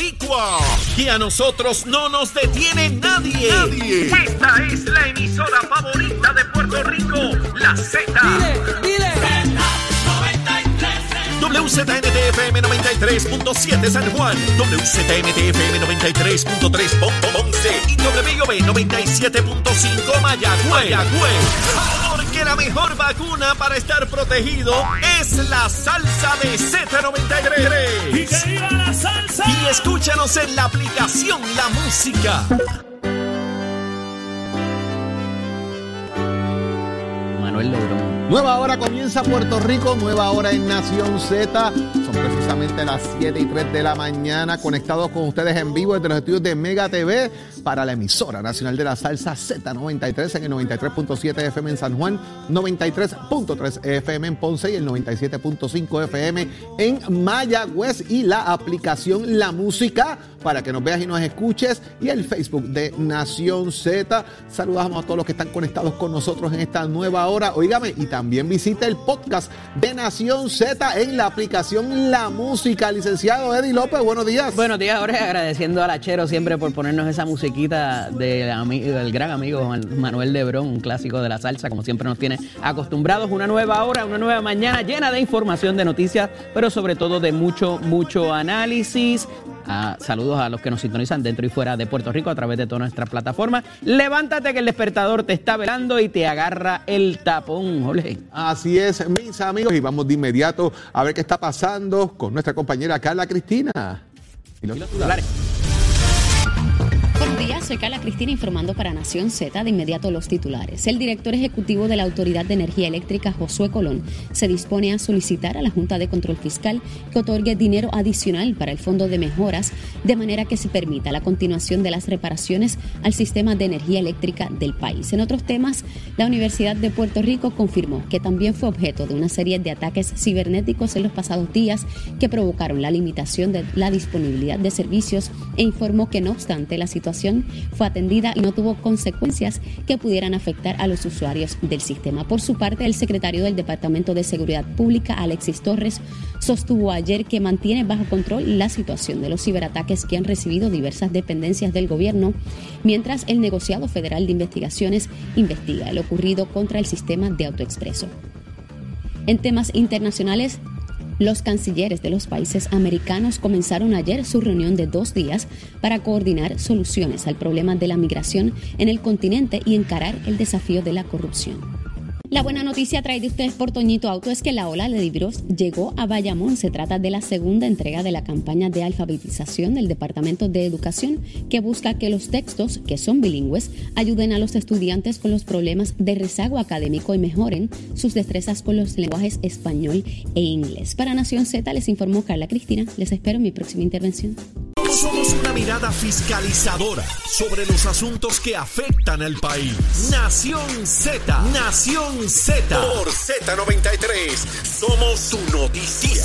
boricua. Y a nosotros no nos detiene nadie. Nadie. Esta es la emisora favorita de Puerto Rico, la Z. Dile, dile. WZNTFM 93.7 San Juan, WZNTFM 93.3 Ponce y WIOB 97.5 Mayagüez. La mejor vacuna para estar protegido es la salsa de Z93. Y que viva la salsa. Y escúchanos en la aplicación La Música. Manuel Lebrón. Nueva hora comienza Puerto Rico, nueva hora en Nación Z. Son precisamente las 7 y 3 de la mañana, conectados con ustedes en vivo desde los estudios de Mega TV para la emisora nacional de la salsa Z93 en el 93.7 FM en San Juan, 93.3 FM en Ponce y el 97.5 FM en Mayagüez y la aplicación La Música para que nos veas y nos escuches y el Facebook de Nación Z. Saludamos a todos los que están conectados con nosotros en esta nueva hora. Oígame, y también visita el podcast de Nación Z en la aplicación La Música. Licenciado Eddie López, buenos días. Buenos días, Jorge. Agradeciendo al Achero siempre por ponernos esa musiquita del gran amigo Manuel Lebrón, un clásico de la salsa, como siempre nos tiene acostumbrados. Una nueva hora, una nueva mañana llena de información, de noticias, pero sobre todo de mucho, mucho análisis. Ah, saludos a los que nos sintonizan dentro y fuera de Puerto Rico a través de toda nuestra plataforma. Levántate que el despertador te está velando y te agarra el tapón. Así es, mis amigos, y vamos de inmediato a ver qué está pasando con nuestra compañera Carla Cristina. Y los días, soy Carla Cristina informando para Nación Z de inmediato los titulares. El director ejecutivo de la Autoridad de Energía Eléctrica, Josué Colón, se dispone a solicitar a la Junta de Control Fiscal que otorgue dinero adicional para el Fondo de Mejoras, de manera que se permita la continuación de las reparaciones al sistema de energía eléctrica del país. En otros temas, la Universidad de Puerto Rico confirmó que también fue objeto de una serie de ataques cibernéticos en los pasados días que provocaron la limitación de la disponibilidad de servicios e informó que no obstante la situación fue atendida y no tuvo consecuencias que pudieran afectar a los usuarios del sistema. Por su parte, el secretario del Departamento de Seguridad Pública, Alexis Torres, sostuvo ayer que mantiene bajo control la situación de los ciberataques que han recibido diversas dependencias del gobierno, mientras el negociado federal de investigaciones investiga el ocurrido contra el sistema de autoexpreso. En temas internacionales, los cancilleres de los países americanos comenzaron ayer su reunión de dos días para coordinar soluciones al problema de la migración en el continente y encarar el desafío de la corrupción. La buena noticia traída ustedes por Toñito Auto es que la ola de libros llegó a Bayamón. Se trata de la segunda entrega de la campaña de alfabetización del Departamento de Educación que busca que los textos, que son bilingües, ayuden a los estudiantes con los problemas de rezago académico y mejoren sus destrezas con los lenguajes español e inglés. Para Nación Z les informó Carla Cristina. Les espero en mi próxima intervención. Somos una mirada fiscalizadora sobre los asuntos que afectan al país. Nación Z, Nación Z. Por Z93, somos su noticia.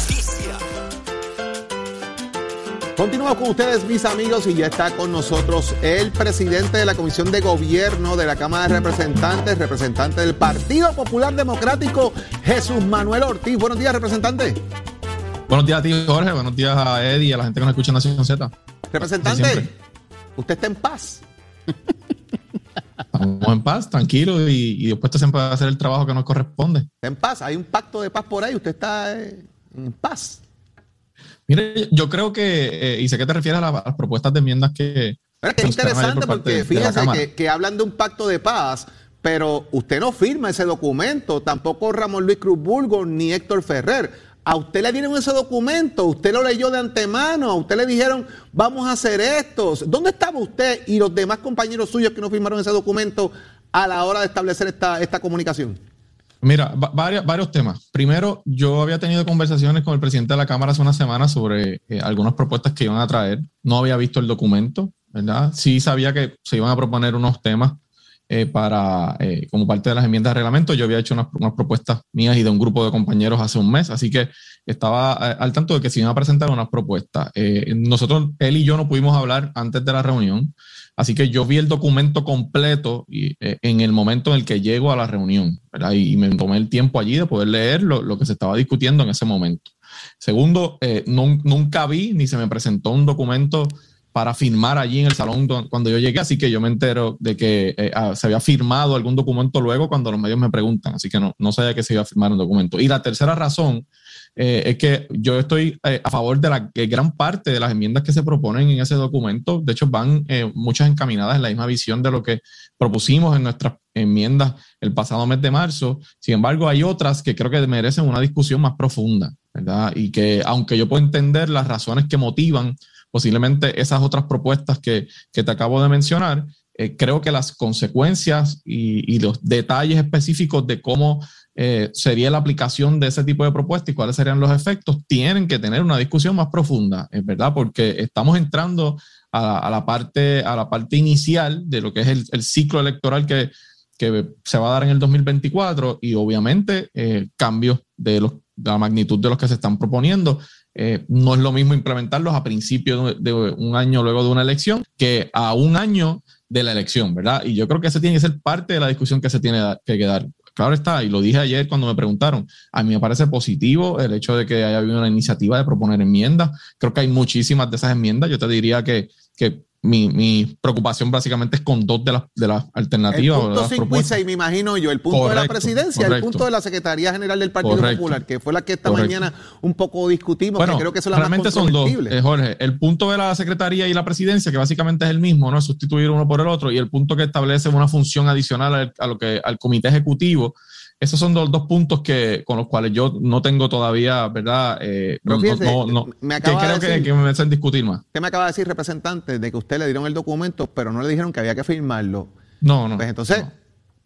Continuamos con ustedes, mis amigos, y ya está con nosotros el presidente de la Comisión de Gobierno de la Cámara de Representantes, representante del Partido Popular Democrático, Jesús Manuel Ortiz. Buenos días, representante. Buenos días a ti, Jorge. Buenos días a Eddie y a la gente que nos escucha en Nación Z. Representante, ¿usted está en paz? Estamos en paz, tranquilo y, y dispuesto siempre a hacer el trabajo que nos corresponde. Está en paz, hay un pacto de paz por ahí, usted está eh, en paz. Mire, yo creo que, eh, y sé que te refieres a, las propuestas de enmiendas que... es interesante porque fíjese que, hablan de un pacto de paz, pero usted no firma ese documento, tampoco Ramón Luis Cruz Burgos ni Héctor Ferrer. A usted le dieron ese documento, usted lo leyó de antemano, a usted le dijeron, vamos a hacer esto. ¿Dónde estaba usted y los demás compañeros suyos que no firmaron ese documento a la hora de establecer esta, esta comunicación? Mira, varios, varios temas. Primero, yo había tenido conversaciones con el presidente de la Cámara hace una semana sobre eh, algunas propuestas que iban a traer. No había visto el documento, ¿verdad? Sí sabía que se iban a proponer unos temas eh, para, eh, como parte de las enmiendas de reglamento. Yo había hecho unas, propuestas mías y de un grupo de compañeros hace un mes, así que estaba eh, al tanto de que se iban a presentar unas propuestas. nosotros, él y yo no pudimos hablar antes de la reunión, así que yo vi el documento completo y, en el momento en el que llego a la reunión, Y, me tomé el tiempo allí de poder leer lo, lo que se estaba discutiendo en ese momento. Segundo, eh, nunca vi ni se me presentó un documento para firmar allí en el salón cuando yo llegué, así que yo me entero de que eh, ah, se había firmado algún documento luego cuando los medios me preguntan, así que no, no sabía que se iba a firmar un documento. Y la tercera razón eh, es que yo estoy eh, a favor de la gran parte de las enmiendas que se proponen en ese documento, de hecho van muchas encaminadas en la misma visión de lo que propusimos en nuestras enmiendas el pasado mes de marzo, sin embargo hay otras que creo que merecen una discusión más profunda, ¿verdad? Y que aunque yo puedo entender las razones que motivan, posiblemente esas otras propuestas que, te acabo de mencionar, eh, creo que las consecuencias y, los detalles específicos de cómo eh, sería la aplicación de ese tipo de propuestas y cuáles serían los efectos, tienen que tener una discusión más profunda, es verdad, porque estamos entrando a, la, parte, a la parte inicial de lo que es el, ciclo electoral que, se va a dar en el 2024 y obviamente eh, cambios de, de la magnitud de los que se están proponiendo eh, no es lo mismo implementarlos a principio de, un año luego de una elección que a un año de la elección, ¿verdad? Y yo creo que esa tiene que ser parte de la discusión que se tiene que dar. Claro está, y lo dije ayer cuando me preguntaron, a mí me parece positivo el hecho de que haya habido una iniciativa de proponer enmiendas. Creo que hay muchísimas de esas enmiendas. Yo te diría que, que mi, mi, preocupación básicamente es con dos de las, de las alternativas. El punto 5 y 6, me imagino yo, el punto de la presidencia, el punto de la Secretaría General del Partido Popular, que fue la que esta mañana un poco discutimos, bueno, que creo que son las realmente son dos, eh, Jorge. El punto de la Secretaría y la presidencia, que básicamente es el mismo, no es sustituir uno por el otro, y el punto que establece una función adicional a lo que al comité ejecutivo esos son los dos puntos que, con los cuales yo no tengo todavía, ¿verdad? Eh, no, no, me que creo que, que, me hacen discutir más. Usted me acaba de decir, representante, de que usted le dieron el documento, pero no le dijeron que había que firmarlo. No, no. Pues entonces,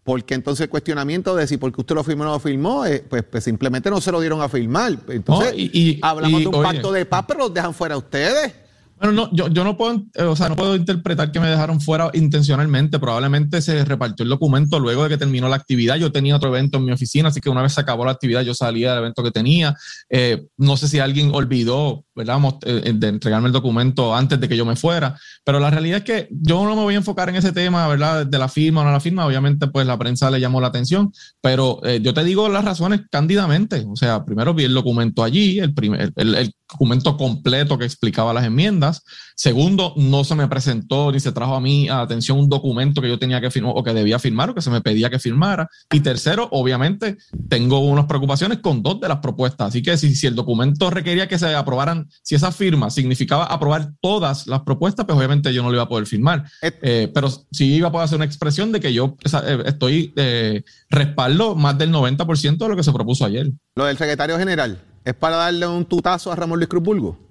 ¿por qué entonces el cuestionamiento de si porque usted lo firmó o no lo firmó? Eh, pues, pues, simplemente no se lo dieron a firmar. Entonces, y, hablamos de un pacto de paz, pero los dejan fuera ustedes. Bueno, no, yo, yo no puedo, eh, o sea, no puedo interpretar que me dejaron fuera intencionalmente. Probablemente se repartió el documento luego de que terminó la actividad. Yo tenía otro evento en mi oficina, así que una vez se acabó la actividad, yo salía del evento que tenía. Eh, no sé si alguien olvidó, ¿verdad?, eh, de entregarme el documento antes de que yo me fuera. Pero la realidad es que yo no me voy a enfocar en ese tema, ¿verdad?, de la firma o no la firma. Obviamente, pues la prensa le llamó la atención, pero yo te digo las razones cándidamente. O sea, primero vi el documento allí, el, primer, el documento completo que explicaba las enmiendas. Segundo, no se me presentó ni se trajo a mí a atención un documento que yo tenía que firmar o que debía firmar o que se me pedía que firmara. Y tercero, obviamente, tengo unas preocupaciones con dos de las propuestas. Así que si, si el documento requería que se aprobaran, si esa firma significaba aprobar todas las propuestas, pues obviamente yo no lo iba a poder firmar. Eh, pero sí iba a poder hacer una expresión de que yo eh, estoy eh, respaldo más del 90% de lo que se propuso ayer. Lo del secretario general. ¿Es para darle un tutazo a Ramón Luis Cruz Bulgo?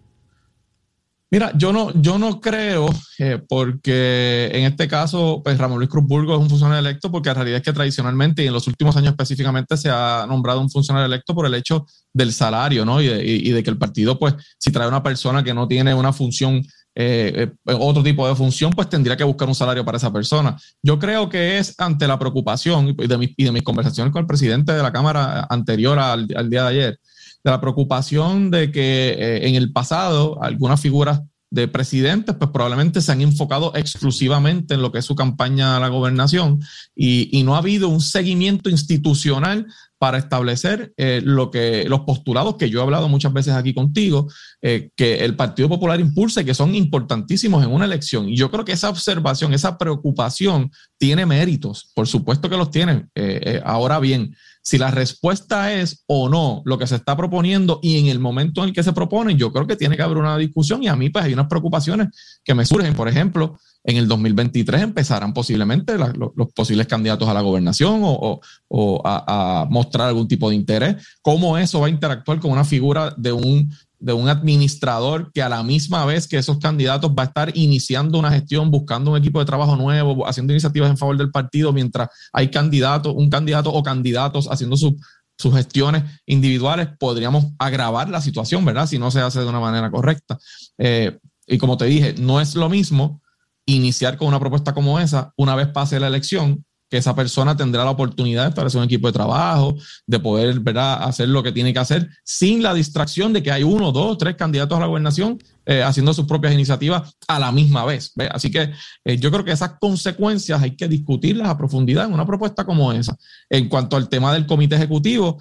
Mira, yo no, yo no creo, eh, porque en este caso, pues Ramón Luis Cruz Burgo es un funcionario electo, porque la realidad es que tradicionalmente y en los últimos años específicamente se ha nombrado un funcionario electo por el hecho del salario, ¿no? Y de, que el partido, pues, si trae una persona que no tiene una función, eh, eh, otro tipo de función, pues tendría que buscar un salario para esa persona. Yo creo que es ante la preocupación y de, y de mis conversaciones con el presidente de la Cámara anterior al día de ayer, de la preocupación de que eh, en el pasado algunas figuras de presidentes, pues probablemente se han enfocado exclusivamente en lo que es su campaña a la gobernación y, no ha habido un seguimiento institucional para establecer eh, lo que los postulados que yo he hablado muchas veces aquí contigo, eh, que el Partido Popular impulsa y que son importantísimos en una elección. Y yo creo que esa observación, esa preocupación tiene méritos, por supuesto que los tiene. ahora bien, si la respuesta es o no lo que se está proponiendo y en el momento en el que se propone, yo creo que tiene que haber una discusión y a mí pues hay unas preocupaciones que me surgen. Por ejemplo, en el 2023 empezarán posiblemente los, posibles candidatos a la gobernación o, a, mostrar algún tipo de interés. ¿Cómo eso va a interactuar con una figura de un de un administrador que a la misma vez que esos candidatos va a estar iniciando una gestión, buscando un equipo de trabajo nuevo, haciendo iniciativas en favor del partido, mientras hay candidatos, un candidato o candidatos haciendo sus gestiones individuales, podríamos agravar la situación, ¿verdad? Si no se hace de una manera correcta. Eh, y como te dije, no es lo mismo iniciar con una propuesta como esa una vez pase la elección que esa persona tendrá la oportunidad de establecer un equipo de trabajo, de poder hacer lo que tiene que hacer sin la distracción de que hay uno, dos, tres candidatos a la gobernación eh, haciendo sus propias iniciativas a la misma vez. Así que eh, yo creo que esas consecuencias hay que discutirlas a profundidad en una propuesta como esa. En cuanto al tema del comité ejecutivo,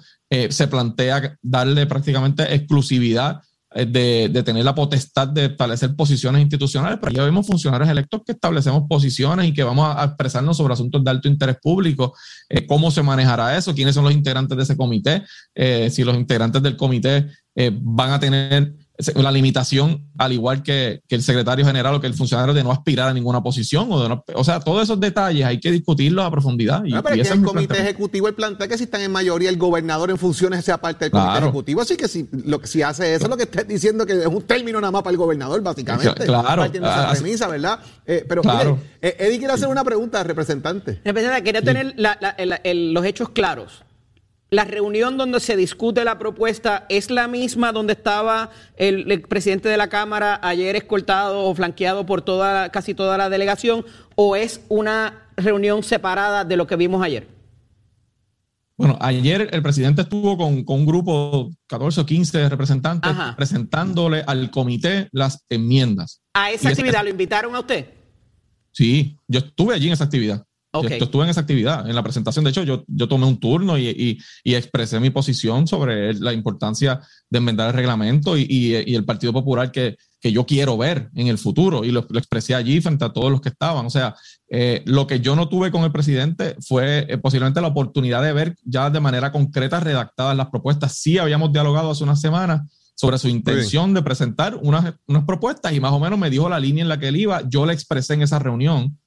se plantea darle prácticamente exclusividad de, de, tener la potestad de establecer posiciones institucionales, pero ya vemos funcionarios electos que establecemos posiciones y que vamos a expresarnos sobre asuntos de alto interés público, eh, cómo se manejará eso, quiénes son los integrantes de ese comité, eh, si los integrantes del comité eh, van a tener la limitación, al igual que, el secretario general o que el funcionario, de no aspirar a ninguna posición. O, de no, o sea, todos esos detalles hay que discutirlos a profundidad. Y, pero el comité ejecutivo, el plantea que si están en mayoría el gobernador en funciones sea parte del comité ejecutivo. Así que si, lo, si hace eso, lo que está diciendo que es un término nada más para el gobernador, básicamente. Claro. Para premisa, ¿verdad? Eh, pero claro. Eh, Eddie quiere hacer una pregunta al representante. Representante, quería tener los hechos claros la reunión donde se discute la propuesta es la misma donde estaba el, presidente de la Cámara ayer escoltado o flanqueado por toda, casi toda la delegación, o es una reunión separada de lo que vimos ayer? Bueno, ayer el presidente estuvo con, un grupo, 14 o 15 representantes, presentándole al comité las enmiendas. ¿A esa actividad lo invitaron a usted? Sí, yo estuve allí en esa actividad. Yo estuve en esa actividad, en la presentación. De hecho, yo, yo tomé un turno y, y, expresé mi posición sobre la importancia de enmendar el reglamento y, y el Partido Popular que, que, yo quiero ver en el futuro. Y lo, expresé allí frente a todos los que estaban. O sea, eh, lo que yo no tuve con el presidente fue eh, posiblemente la oportunidad de ver ya de manera concreta redactadas las propuestas. Sí habíamos dialogado hace unas semanas sobre su intención de presentar unas, unas propuestas y más o menos me dijo la línea en la que él iba. Yo le expresé en esa reunión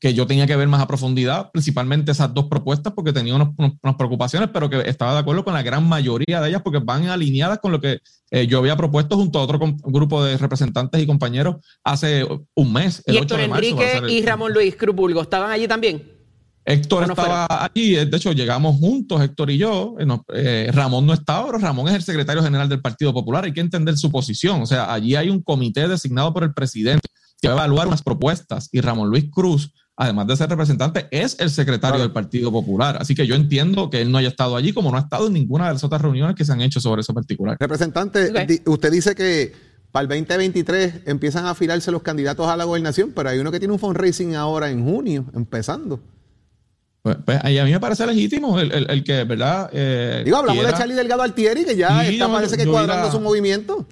que yo tenía que ver más a profundidad, principalmente esas dos propuestas, porque tenía unas preocupaciones, pero que estaba de acuerdo con la gran mayoría de ellas, porque van alineadas con lo que eh, yo había propuesto junto a otro grupo de representantes y compañeros hace un mes. El ¿Y Héctor Enrique y Ramón Luis Cruz estaban allí también? Héctor estaba allí, de hecho llegamos juntos, Héctor y yo, eh, eh, Ramón no estaba, pero Ramón es el secretario general del Partido Popular, hay que entender su posición, o sea, allí hay un comité designado por el presidente que va a evaluar unas propuestas y Ramón Luis Cruz además de ser representante, es el secretario del Partido Popular. Así que yo entiendo que él no haya estado allí, como no ha estado en ninguna de las otras reuniones que se han hecho sobre eso particular. Representante, usted dice que para el 2023 empiezan a afilarse los candidatos a la gobernación, pero hay uno que tiene un fundraising ahora en junio, empezando. Pues, pues a mí me parece legítimo el, que, ¿verdad? Eh, Digo, hablamos de Charlie Delgado Altieri, que ya está, parece que cuadrando su movimiento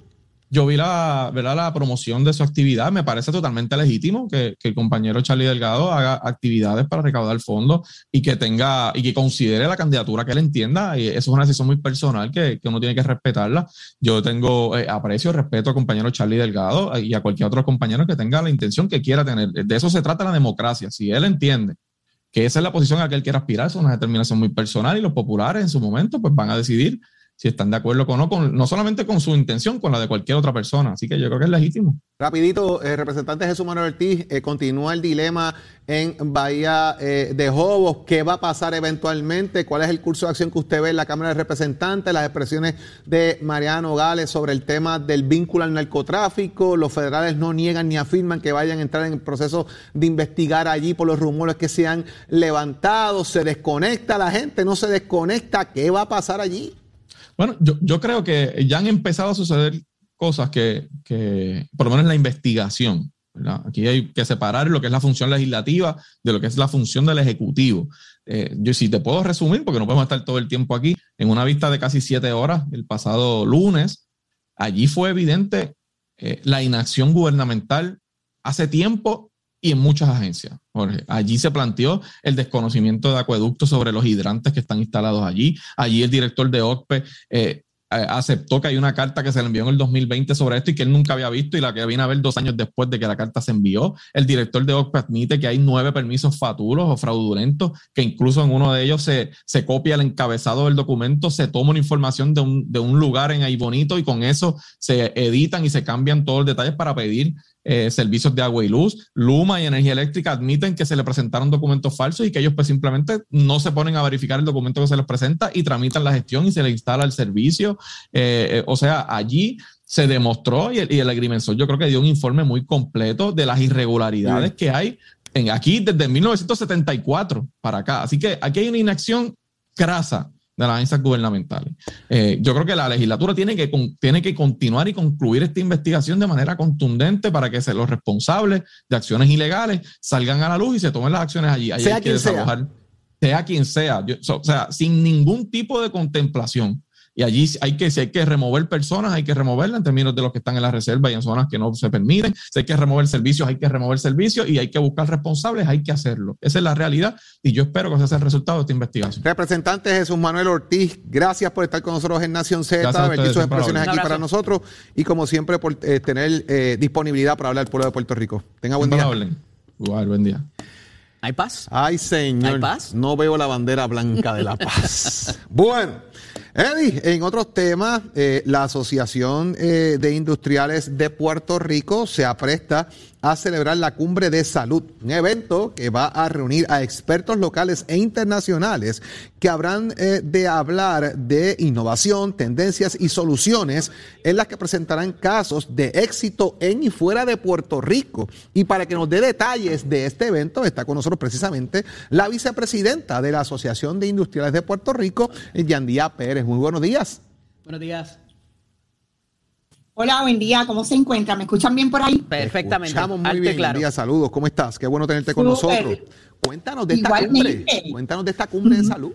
yo vi la, ¿verdad? la promoción de su actividad. Me parece totalmente legítimo que, el compañero Charlie Delgado haga actividades para recaudar fondos y que tenga y que considere la candidatura que él entienda. Y eso es una decisión muy personal que, uno tiene que respetarla. Yo tengo eh, aprecio, respeto al compañero Charlie Delgado y a cualquier otro compañero que tenga la intención que quiera tener. De eso se trata la democracia. Si él entiende que esa es la posición a la que él quiere aspirar, es una determinación muy personal y los populares en su momento pues van a decidir si están de acuerdo o no, con, no solamente con su intención, con la de cualquier otra persona. Así que yo creo que es legítimo. Rapidito, eh, representante Jesús Manuel Ortiz, eh, continúa el dilema en Bahía eh, de Jobos. ¿Qué va a pasar eventualmente? ¿Cuál es el curso de acción que usted ve en la Cámara de Representantes? Las expresiones de Mariano Gales sobre el tema del vínculo al narcotráfico. Los federales no niegan ni afirman que vayan a entrar en el proceso de investigar allí por los rumores que se han levantado. ¿Se desconecta la gente? ¿No se desconecta? ¿Qué va a pasar allí? Bueno, yo, creo que ya han empezado a suceder cosas que, por lo menos la investigación, aquí hay que separar lo que es la función legislativa de lo que es la función del Ejecutivo. Eh, yo si te puedo resumir, porque no podemos estar todo el tiempo aquí, en una vista de casi siete horas el pasado lunes, allí fue evidente eh, la inacción gubernamental hace tiempo y en muchas agencias. Allí se planteó el desconocimiento de acueductos sobre los hidrantes que están instalados allí. Allí el director de OCPE eh, aceptó que hay una carta que se le envió en el 2020 sobre esto y que él nunca había visto y la que viene a ver dos años después de que la carta se envió. El director de OCPE admite que hay nueve permisos fatulos o fraudulentos, que incluso en uno de ellos se, se copia el encabezado del documento, se toma una información de un, de un lugar en ahí bonito y con eso se editan y se cambian todos los detalles para pedir eh, servicios de agua y luz. Luma y Energía Eléctrica admiten que se le presentaron documentos falsos y que ellos pues simplemente no se ponen a verificar el documento que se les presenta y tramitan la gestión y se le instala el servicio. Eh, eh, o sea, allí se demostró y el, y el agrimensor yo creo que dio un informe muy completo de las irregularidades que hay en, aquí desde 1974 para acá. Así que aquí hay una inacción crasa de las agencias gubernamentales. Eh, yo creo que la legislatura tiene que, tiene que continuar y concluir esta investigación de manera contundente para que los responsables de acciones ilegales salgan a la luz y se tomen las acciones allí. sea hay que desalojar, sea. quien sea, o sea, sin ningún tipo de contemplación. Y allí hay que, si hay que remover personas, hay que removerlas en términos de los que están en la reserva y en zonas que no se permiten. Si hay que remover servicios, hay que remover servicios y hay que buscar responsables, hay que hacerlo. Esa es la realidad y yo espero que ese sea el resultado de esta investigación. Representante Jesús Manuel Ortiz, gracias por estar con nosotros en Nación Z, ver sus expresiones aquí para nosotros y como siempre por eh, tener eh, disponibilidad para hablar al pueblo de Puerto Rico. Tenga buen día. Igual, buen día. ¿Hay paz? Ay, señor. ¿Hay paz? No veo la bandera blanca de la paz. bueno. Eddie, en otros temas, eh, la Asociación eh, de Industriales de Puerto Rico se apresta a celebrar la Cumbre de Salud, un evento que va a reunir a expertos locales e internacionales que habrán eh, de hablar de innovación, tendencias y soluciones en las que presentarán casos de éxito en y fuera de Puerto Rico. Y para que nos dé detalles de este evento, está con nosotros precisamente la vicepresidenta de la Asociación de Industriales de Puerto Rico, Yandía Pérez. Muy buenos días. Buenos días. Hola, buen día. ¿Cómo se encuentra? ¿Me escuchan bien por ahí? Perfectamente. Estamos muy bien. Buen día, saludos. ¿Cómo estás? Qué bueno tenerte con nosotros. Cuéntanos de esta cumbre. Cuéntanos de esta cumbre de salud.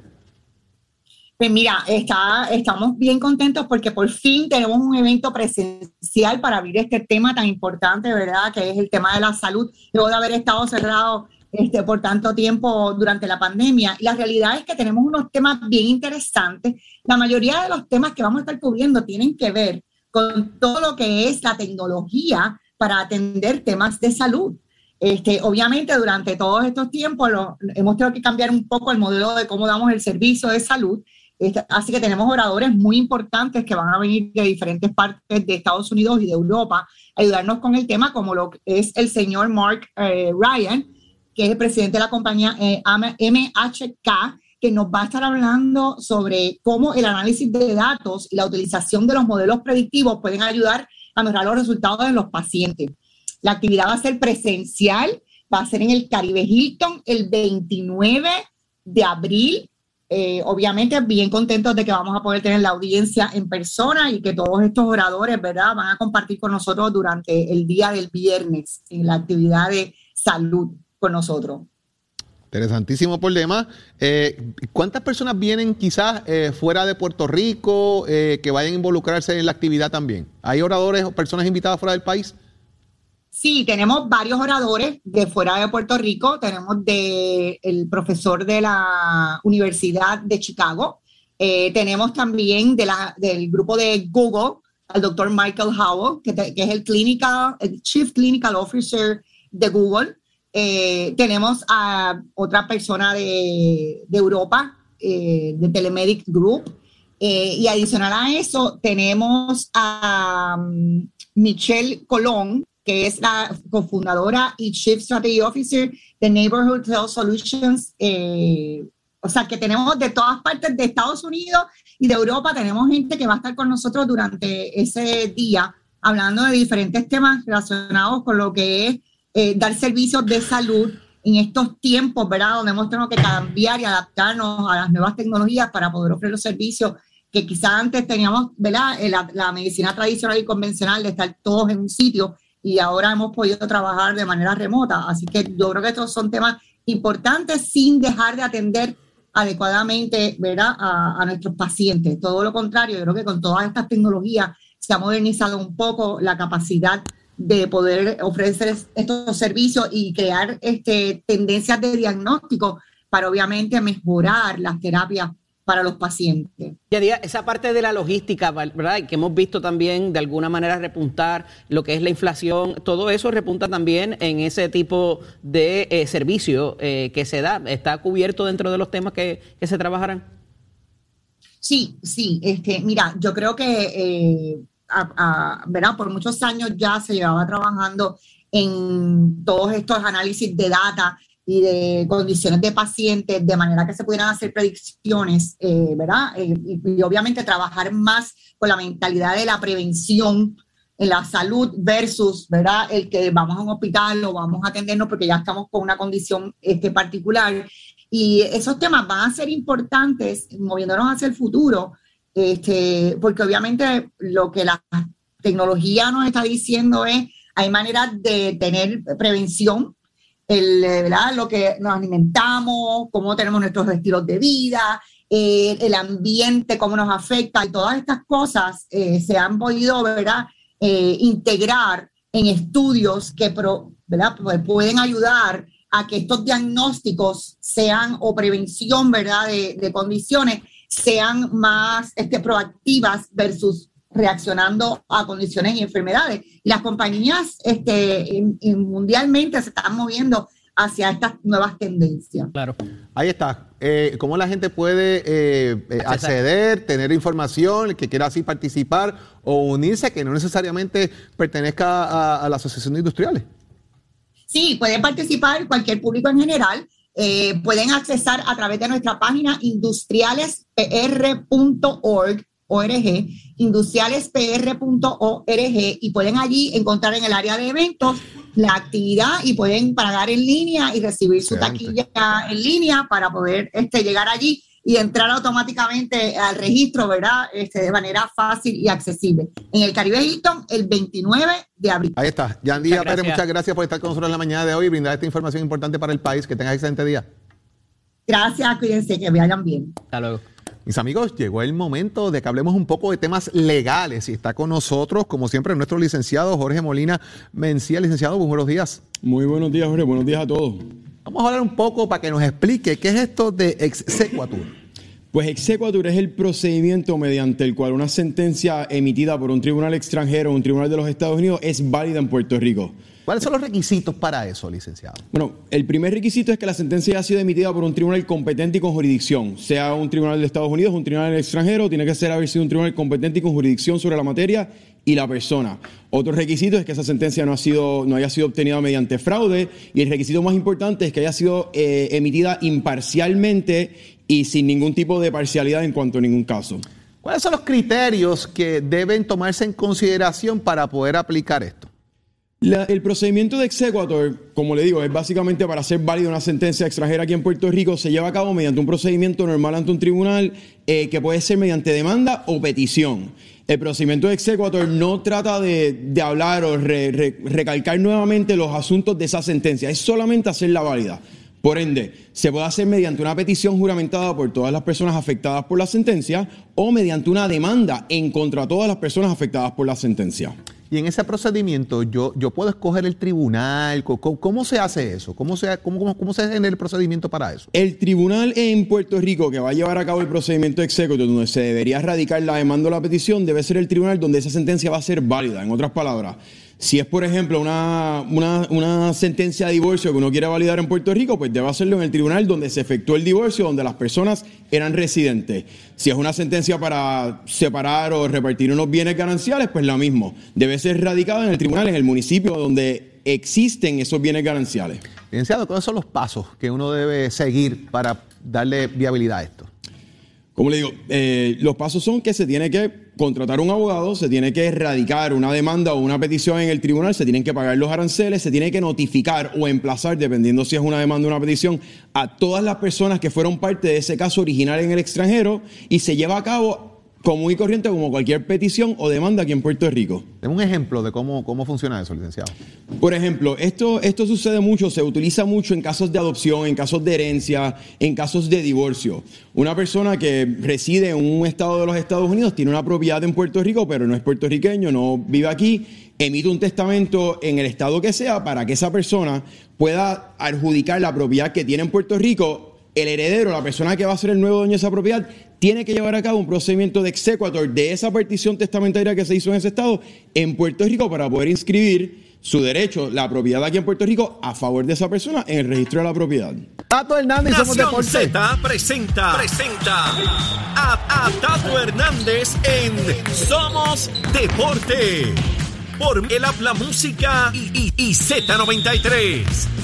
Pues mira, está, estamos bien contentos porque por fin tenemos un evento presencial para abrir este tema tan importante, ¿verdad? Que es el tema de la salud, luego de haber estado cerrado este, por tanto tiempo durante la pandemia. Y la realidad es que tenemos unos temas bien interesantes. La mayoría de los temas que vamos a estar cubriendo tienen que ver con todo lo que es la tecnología para atender temas de salud. Este, obviamente, durante todos estos tiempos hemos tenido que cambiar un poco el modelo de cómo damos el servicio de salud. Este, así que tenemos oradores muy importantes que van a venir de diferentes partes de Estados Unidos y de Europa a ayudarnos con el tema, como lo es el señor Mark eh, Ryan, que es el presidente de la compañía eh, MHK, que nos va a estar hablando sobre cómo el análisis de datos y la utilización de los modelos predictivos pueden ayudar a mejorar los resultados de los pacientes. La actividad va a ser presencial, va a ser en el Caribe Hilton el 29 de abril. Eh, obviamente, bien contentos de que vamos a poder tener la audiencia en persona y que todos estos oradores, ¿verdad?, van a compartir con nosotros durante el día del viernes en la actividad de salud con nosotros. Interesantísimo problema. Eh, ¿Cuántas personas vienen quizás eh, fuera de Puerto Rico eh, que vayan a involucrarse en la actividad también? ¿Hay oradores o personas invitadas fuera del país? Sí, tenemos varios oradores de fuera de Puerto Rico. Tenemos de el profesor de la Universidad de Chicago. tenemos también del grupo de Google, al doctor Michael Howell, que, que es el, clinical, el Chief Clinical Officer de Google. Eh, tenemos a otra persona de, Europa, eh, de Telemedic Group. Eh, y adicional a eso, tenemos a um, Michelle Colón, que es la cofundadora y Chief Strategy Officer de Neighborhood Health Solutions. o sea, que tenemos de todas partes de Estados Unidos y de Europa, tenemos gente que va a estar con nosotros durante ese día hablando de diferentes temas relacionados con lo que es eh, dar servicios de salud en estos tiempos, ¿verdad? Donde hemos tenido que cambiar y adaptarnos a las nuevas tecnologías para poder ofrecer los servicios que quizás antes teníamos, ¿verdad? Eh, la, la, medicina tradicional y convencional de estar todos en un sitio y ahora hemos podido trabajar de manera remota. Así que yo creo que estos son temas importantes sin dejar de atender adecuadamente, ¿verdad? A, a nuestros pacientes. Todo lo contrario, yo creo que con todas estas tecnologías se ha modernizado un poco la capacidad de poder ofrecer estos servicios y crear este, tendencias de diagnóstico para obviamente mejorar las terapias para los pacientes. Ya esa parte de la logística, ¿verdad? Que hemos visto también de alguna manera repuntar lo que es la inflación, todo eso repunta también en ese tipo de eh, servicio eh, que se da. ¿Está cubierto dentro de los temas que, se trabajarán? Sí, sí. Este, mira, yo creo que eh, ¿verdad? Por muchos años ya se llevaba trabajando en todos estos análisis de data y de condiciones de pacientes, de manera que se pudieran hacer predicciones, eh, ¿verdad? Eh, y, obviamente trabajar más con la mentalidad de la prevención en la salud versus, ¿verdad? El que vamos a un hospital o vamos a atendernos porque ya estamos con una condición este, particular. Y esos temas van a ser importantes moviéndonos hacia el futuro, este, porque obviamente lo que la tecnología nos está diciendo es, hay maneras de tener prevención, el, ¿verdad? lo que nos alimentamos, cómo tenemos nuestros estilos de vida, eh, el ambiente, cómo nos afecta y todas estas cosas eh, se han podido ¿verdad? Eh, integrar en estudios que ¿verdad? Pues pueden ayudar a que estos diagnósticos sean o prevención ¿verdad? De, condiciones sean más este, proactivas versus reaccionando a condiciones y enfermedades. Las compañías este, mundialmente se están moviendo hacia estas nuevas tendencias. Claro. Ahí está. Eh, ¿Cómo la gente puede eh, eh, acceder, tener información, el que quiera así participar o unirse, que no necesariamente pertenezca a, la Asociación de Industriales? Sí, pueden participar cualquier público en general. Pueden accesar a través de nuestra página industrialespr.org org, industrialespr.org y pueden allí encontrar en el área de eventos la actividad y pueden pagar en línea y recibir su taquilla en línea para poder este, llegar allí y entrar automáticamente al registro, ¿verdad? Este, de manera fácil y accesible. En el Caribe Hilton, el 29 de abril. Ahí está. Yandy muchas, muchas gracias por estar con nosotros en la mañana de hoy y brindar esta información importante para el país. Que tengas excelente día. Gracias, cuídense, que vayan bien. Hasta luego. Mis amigos, llegó el momento de que hablemos un poco de temas legales y está con nosotros, como siempre, nuestro licenciado Jorge Molina Mencía. Licenciado, buenos días. Muy buenos días, Jorge. Buenos días a todos. Vamos a hablar un poco para que nos explique qué es esto de exequatur. Pues exequatur es el procedimiento mediante el cual una sentencia emitida por un tribunal extranjero o un tribunal de los Estados Unidos es válida en Puerto Rico. ¿Cuáles son los requisitos para eso, licenciado? Bueno, el primer requisito es que la sentencia haya sido emitida por un tribunal competente y con jurisdicción, sea un tribunal de Estados Unidos, un tribunal extranjero, tiene que ser haber sido un tribunal competente y con jurisdicción sobre la materia y la persona. Otro requisito es que esa sentencia no, ha sido, no haya sido obtenida mediante fraude y el requisito más importante es que haya sido eh, emitida imparcialmente y sin ningún tipo de parcialidad en cuanto a ningún caso. ¿Cuáles son los criterios que deben tomarse en consideración para poder aplicar esto? El procedimiento de exequator, como le digo, es básicamente para hacer válida una sentencia extranjera aquí en Puerto Rico, se lleva a cabo mediante un procedimiento normal ante un tribunal eh, que puede ser mediante demanda o petición. El procedimiento de exequator no trata de, hablar o recalcar nuevamente los asuntos de esa sentencia, es solamente hacerla válida. Por ende, se puede hacer mediante una petición juramentada por todas las personas afectadas por la sentencia o mediante una demanda en contra de todas las personas afectadas por la sentencia. Y en ese procedimiento yo, yo puedo escoger el tribunal. ¿Cómo, se hace eso? ¿Cómo se, cómo, cómo, se hace el procedimiento para eso? El tribunal en Puerto Rico que va a llevar a cabo el procedimiento executor, donde se debería radicar la demanda o la petición, debe ser el tribunal donde esa sentencia va a ser válida. En otras palabras, si es, por ejemplo, una, una, sentencia de divorcio que uno quiere validar en Puerto Rico, pues debe hacerlo en el tribunal donde se efectuó el divorcio, donde las personas eran residentes. Si es una sentencia para separar o repartir unos bienes gananciales, pues lo mismo. Debe ser radicada en el tribunal, en el municipio donde existen esos bienes gananciales. Licenciado, ¿cuáles son los pasos que uno debe seguir para darle viabilidad a esto? Como le digo, eh, los pasos son que se tiene que contratar un abogado, se tiene que erradicar una demanda o una petición en el tribunal, se tienen que pagar los aranceles, se tiene que notificar o emplazar, dependiendo si es una demanda o una petición, a todas las personas que fueron parte de ese caso original en el extranjero y se lleva a cabo común y corriente como cualquier petición o demanda aquí en Puerto Rico. Deme un ejemplo de cómo, cómo funciona eso, licenciado. Por ejemplo, esto, esto sucede mucho, se utiliza mucho en casos de adopción, en casos de herencia, en casos de divorcio. Una persona que reside en un estado de los Estados Unidos tiene una propiedad en Puerto Rico, pero no es puertorriqueño, no vive aquí, emite un testamento en el estado que sea para que esa persona pueda adjudicar la propiedad que tiene en Puerto Rico el heredero, la persona que va a ser el nuevo dueño de esa propiedad, tiene que llevar a cabo un procedimiento de exequator de esa partición testamentaria que se hizo en ese estado en Puerto Rico para poder inscribir su derecho, la propiedad aquí en Puerto Rico, a favor de esa persona en el registro de la propiedad. Tato Hernández, somos Deporte. Z presenta, presenta a, Tato Hernández en Somos Deporte. Por el Habla Música y, y Z93.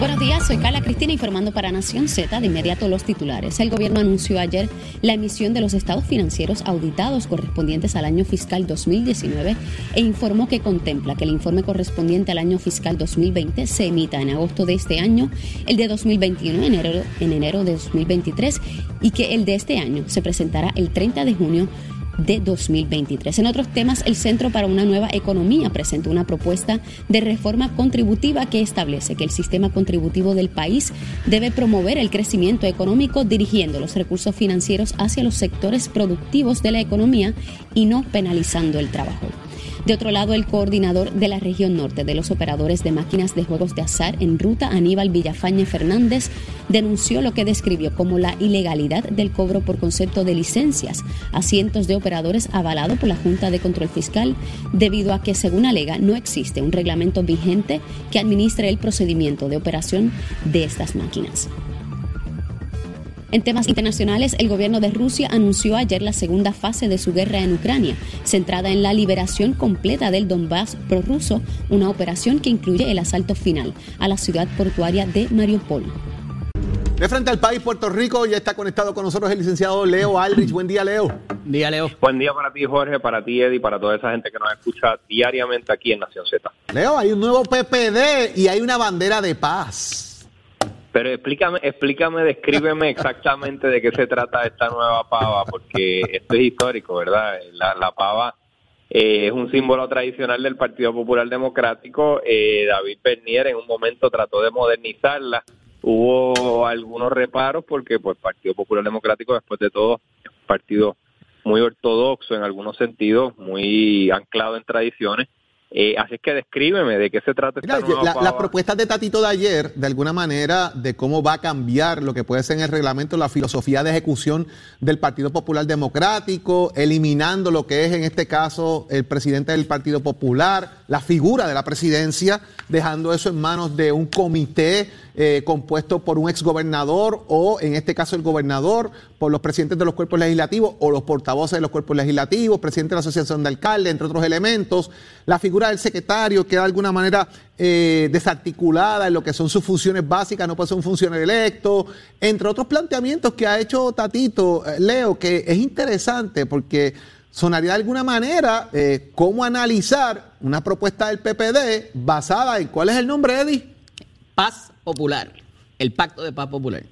Buenos días, soy Carla Cristina informando para Nación Z. De inmediato los titulares. El gobierno anunció ayer la emisión de los estados financieros auditados correspondientes al año fiscal 2019 e informó que contempla que el informe correspondiente al año fiscal 2020 se emita en agosto de este año, el de 2021 en enero, en enero de 2023 y que el de este año se presentará el 30 de junio de 2023. En otros temas, el Centro para una Nueva Economía presentó una propuesta de reforma contributiva que establece que el sistema contributivo del país debe promover el crecimiento económico dirigiendo los recursos financieros hacia los sectores productivos de la economía y no penalizando el trabajo. De otro lado, el coordinador de la región norte de los operadores de máquinas de juegos de azar en ruta, Aníbal Villafañe Fernández, denunció lo que describió como la ilegalidad del cobro por concepto de licencias a cientos de operadores avalado por la Junta de Control Fiscal, debido a que, según alega, no existe un reglamento vigente que administre el procedimiento de operación de estas máquinas. En temas internacionales, el gobierno de Rusia anunció ayer la segunda fase de su guerra en Ucrania, centrada en la liberación completa del Donbass prorruso, una operación que incluye el asalto final a la ciudad portuaria de Mariupol. De frente al país, Puerto Rico, ya está conectado con nosotros el licenciado Leo Aldrich. Buen día, Leo. Buen día, Leo. Buen día para ti, Jorge, para ti, Eddie, para toda esa gente que nos escucha diariamente aquí en Nación Z. Leo, hay un nuevo PPD y hay una bandera de paz. Pero explícame, explícame, descríbeme exactamente de qué se trata esta nueva pava, porque esto es histórico, ¿verdad? La, pava eh, es un símbolo tradicional del Partido Popular Democrático. Eh, David Bernier en un momento trató de modernizarla. Hubo algunos reparos porque, pues, Partido Popular Democrático, después de todo, partido muy ortodoxo en algunos sentidos, muy anclado en tradiciones eh, así que descríbeme de qué se trata esta nueva Las propuestas de Tatito de ayer, de alguna manera, de cómo va a cambiar lo que puede ser en el reglamento la filosofía de ejecución del Partido Popular Democrático, eliminando lo que es en este caso el presidente del Partido Popular, la figura de la presidencia, dejando eso en manos de un comité eh, compuesto por un exgobernador o, en este caso, el gobernador, por los presidentes de los cuerpos legislativos o los portavoces de los cuerpos legislativos, presidente de la Asociación de Alcaldes, entre otros elementos. La figura del secretario queda de alguna manera eh, desarticulada en lo que son sus funciones básicas, no puede ser un funcionario electo, entre otros planteamientos que ha hecho Tatito, eh, Leo, que es interesante porque sonaría de alguna manera cómo analizar una propuesta del PPD basada en cuál es el nombre, Eddie. Paz Popular, el Pacto de Paz Popular?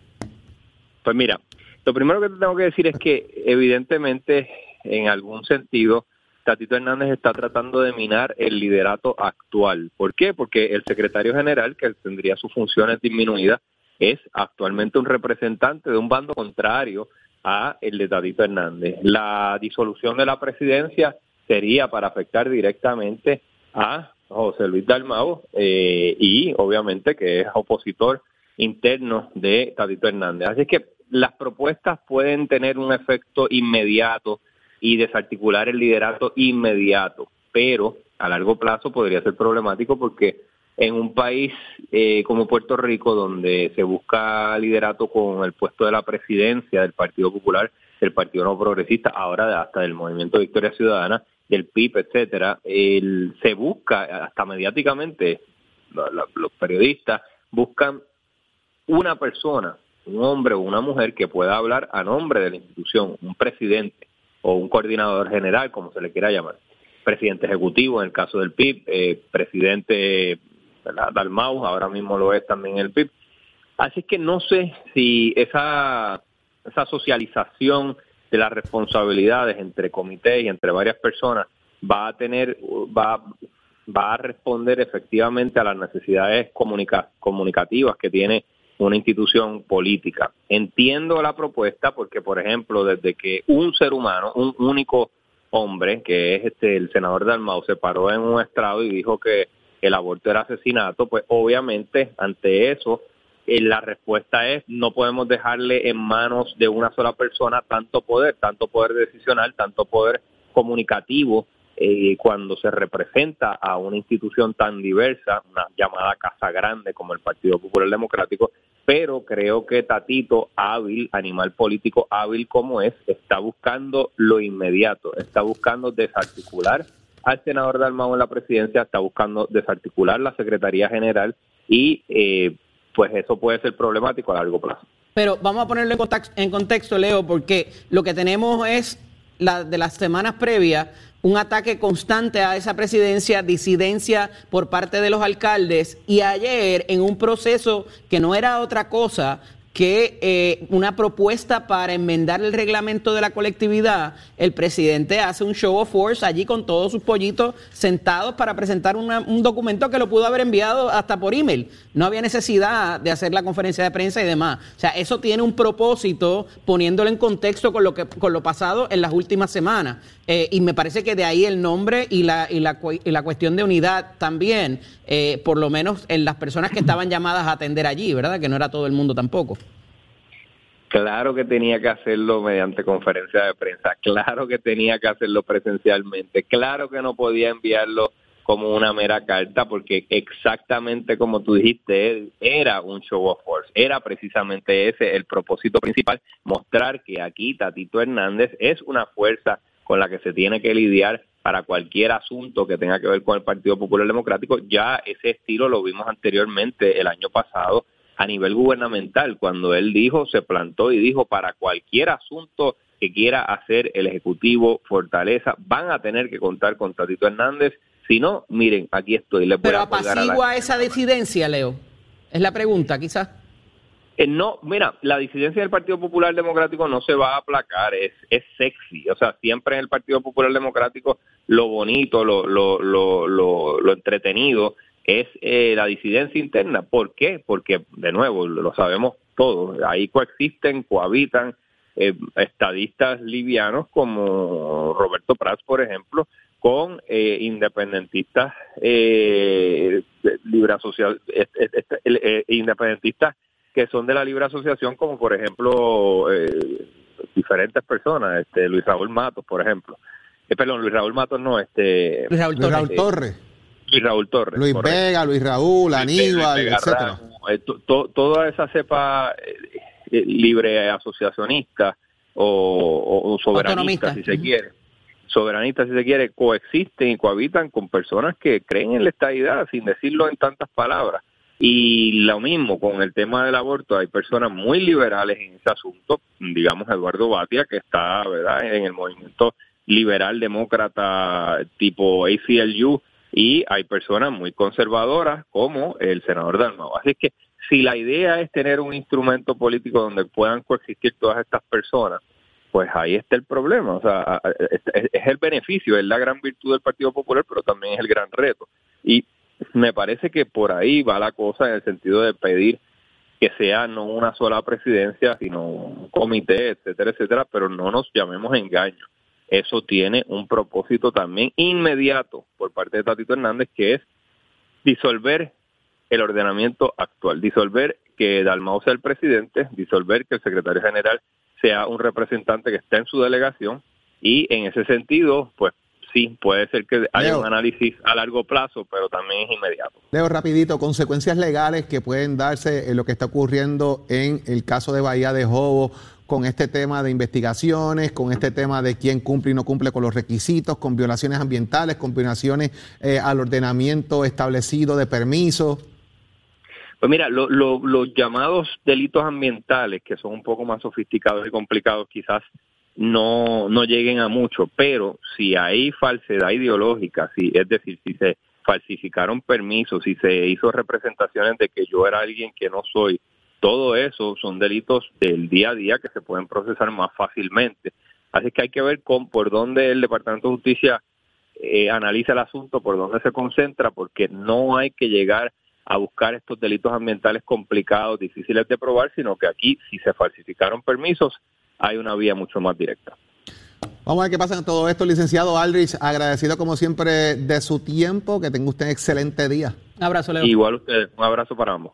Pues mira, lo primero que te tengo que decir es que evidentemente, en algún sentido, Tatito Hernández está tratando de minar el liderato actual. ¿Por qué? Porque el secretario general, que tendría sus funciones disminuidas, es actualmente un representante de un bando contrario a el de Tatito Hernández. La disolución de la presidencia sería para afectar directamente a José Luis Dalmau, eh, y obviamente que es opositor interno de Tadito Hernández. Así que las propuestas pueden tener un efecto inmediato y desarticular el liderato inmediato, pero a largo plazo podría ser problemático porque en un país eh, como Puerto Rico, donde se busca liderato con el puesto de la presidencia del Partido Popular, del Partido No Progresista, ahora hasta del Movimiento Victoria Ciudadana, del PIB, etcétera, el, se busca, hasta mediáticamente, los periodistas buscan una persona, un hombre o una mujer que pueda hablar a nombre de la institución, un presidente o un coordinador general, como se le quiera llamar, presidente ejecutivo en el caso del PIB, eh, presidente Dalmau, ahora mismo lo es también el PIB. Así que no sé si esa, esa socialización de las responsabilidades entre comités y entre varias personas va a tener, va, va a responder efectivamente a las necesidades comunicativas que tiene una institución política. Entiendo la propuesta porque, por ejemplo, desde que un ser humano, un único hombre, que es este el senador Dalmau, se paró en un estrado y dijo que el aborto era asesinato, pues obviamente ante eso eh, la respuesta es no podemos dejarle en manos de una sola persona tanto poder, tanto poder decisional, tanto poder comunicativo eh, cuando se representa a una institución tan diversa, una llamada Casa Grande como el Partido Popular Democrático, pero creo que Tatito, hábil, animal político hábil como es, está buscando lo inmediato, está buscando desarticular al senador Dalmau en la presidencia, está buscando desarticular la Secretaría General y eh, pues eso puede ser problemático a largo plazo. Pero vamos a ponerlo en contexto, Leo, porque lo que tenemos es la, de las semanas previas un ataque constante a esa presidencia, disidencia por parte de los alcaldes. Y ayer en un proceso que no era otra cosa que eh, una propuesta para enmendar el reglamento de la colectividad, el presidente hace un show of force allí con todos sus pollitos sentados para presentar un documento que lo pudo haber enviado hasta por email. No había necesidad de hacer la conferencia de prensa y demás. O sea, eso tiene un propósito poniéndolo en contexto con lo, que, con lo pasado en las últimas semanas. Eh, y me parece que de ahí el nombre y la, y la, y la cuestión de unidad también, eh, por lo menos en las personas que estaban llamadas a atender allí, ¿verdad? Que no era todo el mundo tampoco. Claro que tenía que hacerlo mediante conferencia de prensa, claro que tenía que hacerlo presencialmente, claro que no podía enviarlo como una mera carta, porque exactamente como tú dijiste, era un show of force, era precisamente ese el propósito principal, mostrar que aquí Tatito Hernández es una fuerza con la que se tiene que lidiar para cualquier asunto que tenga que ver con el Partido Popular Democrático. Ya ese estilo lo vimos anteriormente el año pasado a nivel gubernamental, cuando él dijo, se plantó y dijo, para cualquier asunto que quiera hacer el Ejecutivo Fortaleza, van a tener que contar con Tatito Hernández. Si no, miren, aquí estoy. Pero apacigua esa decidencia, Leo. Es la pregunta, quizás. Eh, no, mira, la disidencia del Partido Popular Democrático no se va a aplacar, es, es sexy. O sea, siempre en el Partido Popular Democrático lo bonito, lo, lo, lo, lo, entretenido es eh, la disidencia interna. ¿Por qué? Porque, de nuevo, lo sabemos todos, ahí coexisten, cohabitan eh, estadistas livianos como Roberto Prats, por ejemplo, con eh, independentistas eh, libre social, independentistas que son de la libre asociación, como por ejemplo eh, diferentes personas, este Luis Raúl Matos, por ejemplo. Eh, perdón, Luis Raúl Matos no, este Luis Raúl Torres. Luis Raúl Torres. Luis Vega, Luis Raúl, Aníbal, etcétera. Eh, toda esa cepa libre asociacionista o, soberanista, si se quiere soberanista, si se quiere, coexisten y cohabitan con personas que creen en la estadidad, sin decirlo en tantas palabras. Y lo mismo con el tema del aborto, hay personas muy liberales en ese asunto, digamos Eduardo Batia, que está ¿verdad? en el movimiento liberal demócrata tipo ACLU, y hay personas muy conservadoras como el senador Dalmau. Así que si la idea es tener un instrumento político donde puedan coexistir todas estas personas, pues ahí está el problema. O sea, es el beneficio, es la gran virtud del Partido Popular, pero también es el gran reto. Y me parece que por ahí va la cosa en el sentido de pedir que sea no una sola presidencia, sino un comité, etcétera, etcétera, pero no nos llamemos engaño. Eso tiene un propósito también inmediato por parte de Tatito Hernández, que es disolver el ordenamiento actual, disolver que Dalmau sea el presidente, disolver que el secretario general sea un representante que esté en su delegación y en ese sentido, pues sí, puede ser que haya un análisis a largo plazo, pero también es inmediato. Leo, rapidito, consecuencias legales que pueden darse en lo que está ocurriendo en el caso de Bahía de Jobo con este tema de investigaciones, con este tema de quién cumple y no cumple con los requisitos, con violaciones ambientales, con violaciones eh, al ordenamiento establecido de permisos. Pues mira, los llamados delitos ambientales, que son un poco más sofisticados y complicados, quizás no, no lleguen a mucho, pero si hay falsedad ideológica, si, es decir, si se falsificaron permisos, si se hizo representaciones de que yo era alguien que no soy, todo eso son delitos del día a día que se pueden procesar más fácilmente. Así que hay que ver con, por dónde el Departamento de Justicia eh, analiza el asunto, por dónde se concentra, porque no hay que llegar a buscar estos delitos ambientales complicados, difíciles de probar, sino que aquí, si se falsificaron permisos, hay una vía mucho más directa. Vamos a ver qué pasa en todo esto, licenciado Aldrich. Agradecido como siempre de su tiempo. Que tenga usted un excelente día. Un abrazo, Leo. Igual usted. Un abrazo para ambos.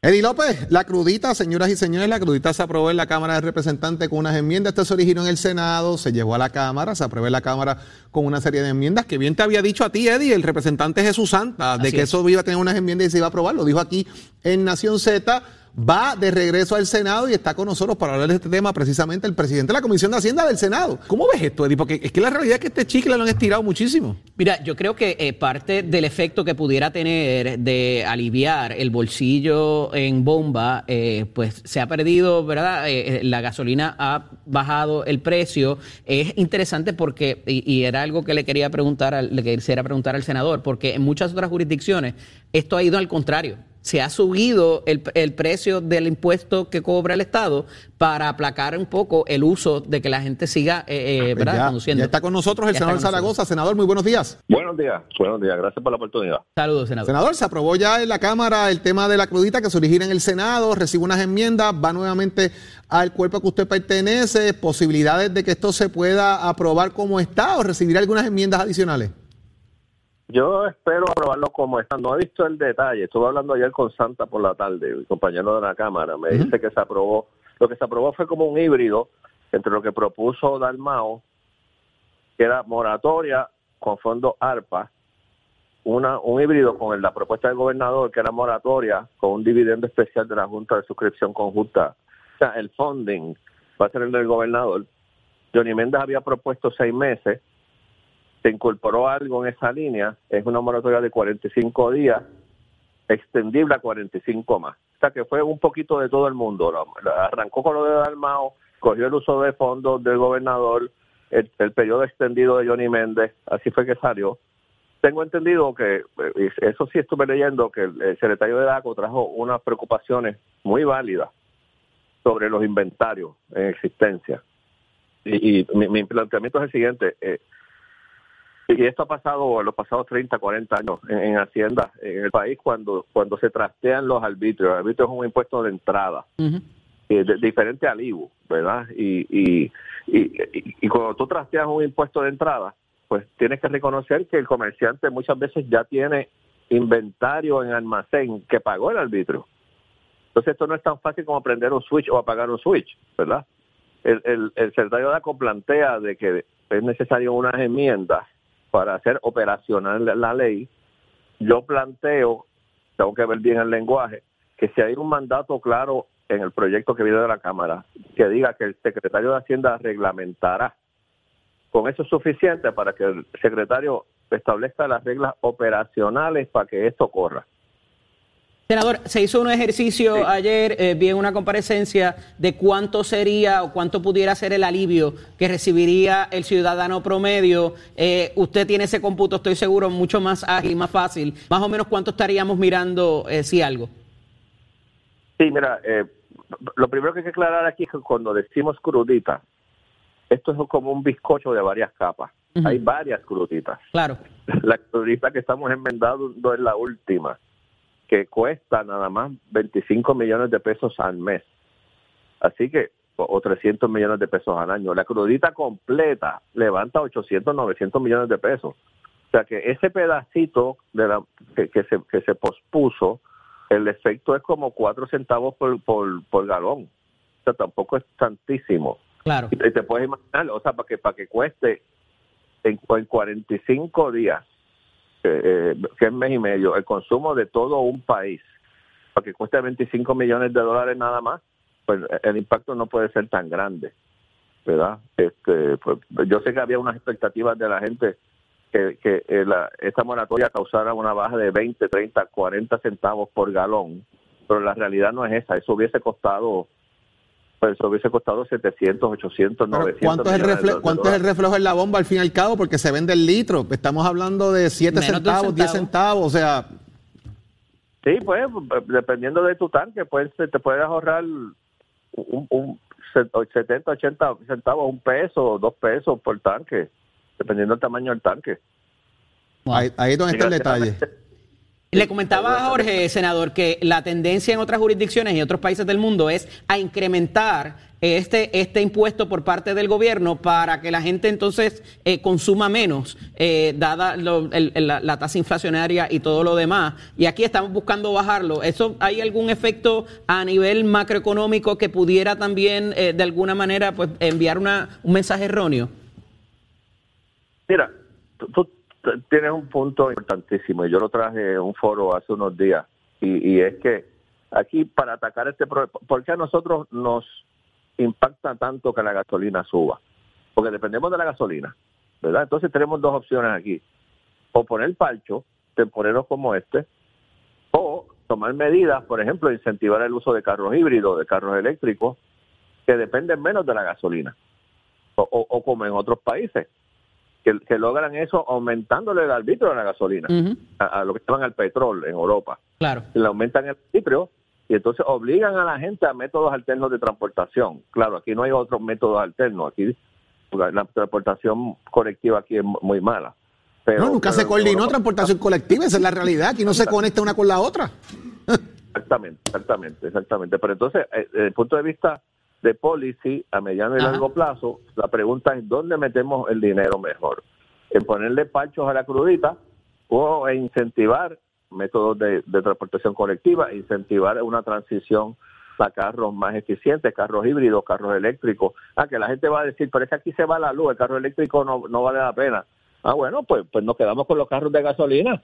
Eddie López, la crudita, señoras y señores, la crudita se aprobó en la Cámara de Representantes con unas enmiendas. Esto se originó en el Senado, se llevó a la Cámara, se aprobó en la Cámara con una serie de enmiendas que bien te había dicho a ti, Eddie, el representante Jesús Santa, de que eso iba a tener unas enmiendas y se iba a aprobar. Lo dijo aquí en Nación Z va de regreso al Senado y está con nosotros para hablar de este tema precisamente el presidente de la Comisión de Hacienda del Senado. ¿Cómo ves esto, Eddie? Porque es que la realidad es que este chicle lo han estirado muchísimo. Mira, yo creo que eh, parte del efecto que pudiera tener de aliviar el bolsillo en bomba, eh, pues se ha perdido, ¿verdad? Eh, la gasolina ha bajado el precio. Es interesante porque, y, era algo que le quería preguntar, al, le quisiera preguntar al senador, porque en muchas otras jurisdicciones esto ha ido al contrario se ha subido el, el, precio del impuesto que cobra el Estado para aplacar un poco el uso de que la gente siga eh, eh ¿verdad? conduciendo. Ya está con nosotros el senador Zaragoza. Senador, muy buenos días. Buenos días, buenos días. Gracias por la oportunidad. Saludos, senador. Senador, se aprobó ya en la Cámara el tema de la crudita que se origina en el Senado, recibe unas enmiendas, va nuevamente al cuerpo que usted pertenece, posibilidades de que esto se pueda aprobar como está o recibir algunas enmiendas adicionales. Yo espero aprobarlo como está. No he visto el detalle. Estuve hablando ayer con Santa por la tarde, mi compañero de la Cámara. Me dice que se aprobó. Lo que se aprobó fue como un híbrido entre lo que propuso Dalmao, que era moratoria con fondo ARPA, una, un híbrido con la propuesta del gobernador, que era moratoria con un dividendo especial de la Junta de Suscripción Conjunta. O sea, el funding va a ser el del gobernador. Johnny Méndez había propuesto seis meses se incorporó algo en esa línea, es una moratoria de 45 días, extendible a 45 más. O sea que fue un poquito de todo el mundo. Arrancó con lo de Dalmao, cogió el uso de fondos del gobernador, el, periodo extendido de Johnny Méndez, así fue que salió. Tengo entendido que, eh, eso sí estuve leyendo, que el secretario de DACO trajo unas preocupaciones muy válidas sobre los inventarios en existencia. Y, mi, planteamiento es el siguiente, eh, y esto ha pasado en los pasados 30, 40 años en, Hacienda, en el país, cuando, cuando se trastean los arbitrios. El arbitrio es un impuesto de entrada, diferente al IVU, ¿verdad? Y, y, y, y, cuando tú trasteas un impuesto de entrada, pues tienes que reconocer que el comerciante muchas veces ya tiene inventario en almacén que pagó el arbitrio. Entonces esto no es tan fácil como prender un switch o apagar un switch, ¿verdad? El, el, el secretario de ACO plantea de que es necesario unas enmiendas para hacer operacional la ley, yo planteo, tengo que ver bien el lenguaje, que si hay un mandato claro en el proyecto que viene de la Cámara, que diga que el secretario de Hacienda reglamentará, con eso es suficiente para que el secretario establezca las reglas operacionales para que esto corra. Senador, se hizo un ejercicio ayer, eh, vi una comparecencia de cuánto sería o cuánto pudiera ser el alivio que recibiría el ciudadano promedio. Eh, usted tiene ese cómputo, estoy seguro, mucho más ágil, más fácil. Más o menos cuánto estaríamos mirando, eh, si algo. Sí, mira, eh, lo primero que hay que aclarar aquí es que cuando decimos crudita, esto es como un bizcocho de varias capas. Hay varias cruditas. Claro. La crudita que estamos enmendando es la última que cuesta nada más 25 millones de pesos al mes. Así que, o 300 millones de pesos al año. La crudita completa levanta 800, 900 millones de pesos. O sea que ese pedacito de la, que, se, que se pospuso, el efecto es como 4 centavos por, por, por galón. O sea, tampoco es tantísimo. Claro. Y te puedes imaginar, o sea, para que, para que cueste en, en 45 días eh, que es mes y medio, el consumo de todo un país, para que cueste 25 millones de dólares nada más, pues el impacto no puede ser tan grande, ¿verdad? Este, pues, yo sé que había unas expectativas de la gente que, que eh, la, esta moratoria causara una baja de 20, 30, 40 centavos por galón, pero la realidad no es esa, eso hubiese costado pues eso hubiese costado 700, 800, 900. ¿Cuánto, es el, reflejo, ¿cuánto es el reflejo en la bomba al fin y al cabo? Porque se vende el litro. Estamos hablando de 7 centavos, 10 centavos, o sea. Sí, pues, dependiendo de tu tanque, pues te puedes ahorrar un, un 70, 80 centavos, un peso, dos pesos por tanque, dependiendo del tamaño del tanque. Ahí, ahí es donde está el detalle. Le comentaba a Jorge, senador, que la tendencia en otras jurisdicciones y otros países del mundo es a incrementar este, este impuesto por parte del gobierno para que la gente entonces eh, consuma menos, eh, dada la, tasa inflacionaria y todo lo demás. Y aquí estamos buscando bajarlo. ¿Eso hay algún efecto a nivel macroeconómico que pudiera también eh, de alguna manera pues enviar una, un mensaje erróneo? Mira, tú, tienes un punto importantísimo y yo lo traje en un foro hace unos días y, es que aquí para atacar este problema. ¿Por qué a nosotros nos impacta tanto que la gasolina suba? Porque dependemos de la gasolina, ¿verdad? Entonces tenemos dos opciones aquí. O poner palcho, temporeros como este, o tomar medidas, por ejemplo, incentivar el uso de carros híbridos, de carros eléctricos, que dependen menos de la gasolina, o, como en otros países, que, logran eso aumentándole el arbitrio a la gasolina, a, lo que llaman al petróleo en Europa. Claro. Le aumentan el arbitrio y entonces obligan a la gente a métodos alternos de transportación. Claro, aquí no hay otros métodos alternos, aquí la transportación colectiva aquí es muy mala. Pero, no, nunca se coordinó transportación colectiva, esa es la realidad, aquí no se conecta una con la otra. exactamente, exactamente, exactamente. Pero entonces, eh, desde el punto de vista de policy a mediano y largo plazo, la pregunta es dónde metemos el dinero mejor. En ponerle pachos a la crudita o en incentivar métodos de, transportación colectiva, incentivar una transición a carros más eficientes, carros híbridos, carros eléctricos. Ah, que la gente va a decir, pero es que aquí se va la luz, el carro eléctrico no, no vale la pena. Ah, bueno, pues, pues nos quedamos con los carros de gasolina.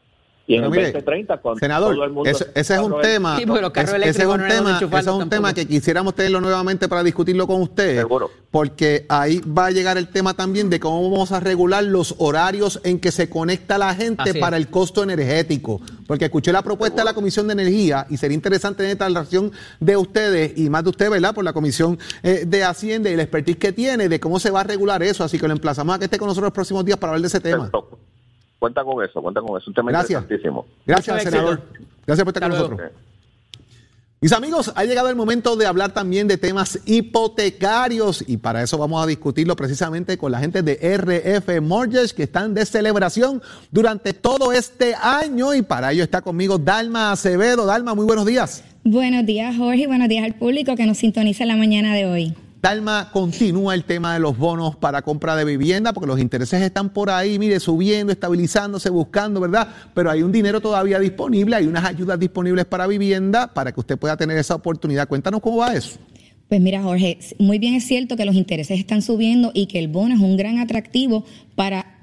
Y en el 2030, senador, todo el mundo ese, es un tema, ese, es un tema, ese es un tema que quisiéramos tenerlo nuevamente para discutirlo con usted, Seguro. porque ahí va a llegar el tema también de cómo vamos a regular los horarios en que se conecta la gente para el costo energético, porque escuché la propuesta de la Comisión de Energía y sería interesante tener esta relación de ustedes y más de usted, ¿verdad? Por la Comisión eh, de Hacienda y la expertise que tiene de cómo se va a regular eso, así que lo emplazamos a que esté con nosotros los próximos días para hablar de ese tema cuenta con eso, cuenta con eso. Un tema Gracias. interesantísimo. Gracias, senador. Gracias por estar con nosotros. Mis amigos, ha llegado el momento de hablar también de temas hipotecarios y para eso vamos a discutirlo precisamente con la gente de RF Mortgage que están de celebración durante todo este año y para ello está conmigo Dalma Acevedo. Dalma, muy buenos días. Buenos días Jorge y buenos días al público que nos sintoniza en la mañana de hoy. Dalma continúa el tema de los bonos para compra de vivienda, porque los intereses están por ahí, mire, subiendo, estabilizándose, buscando, ¿verdad? Pero hay un dinero todavía disponible, hay unas ayudas disponibles para vivienda para que usted pueda tener esa oportunidad. Cuéntanos cómo va eso. Pues mira, Jorge, muy bien es cierto que los intereses están subiendo y que el bono es un gran atractivo para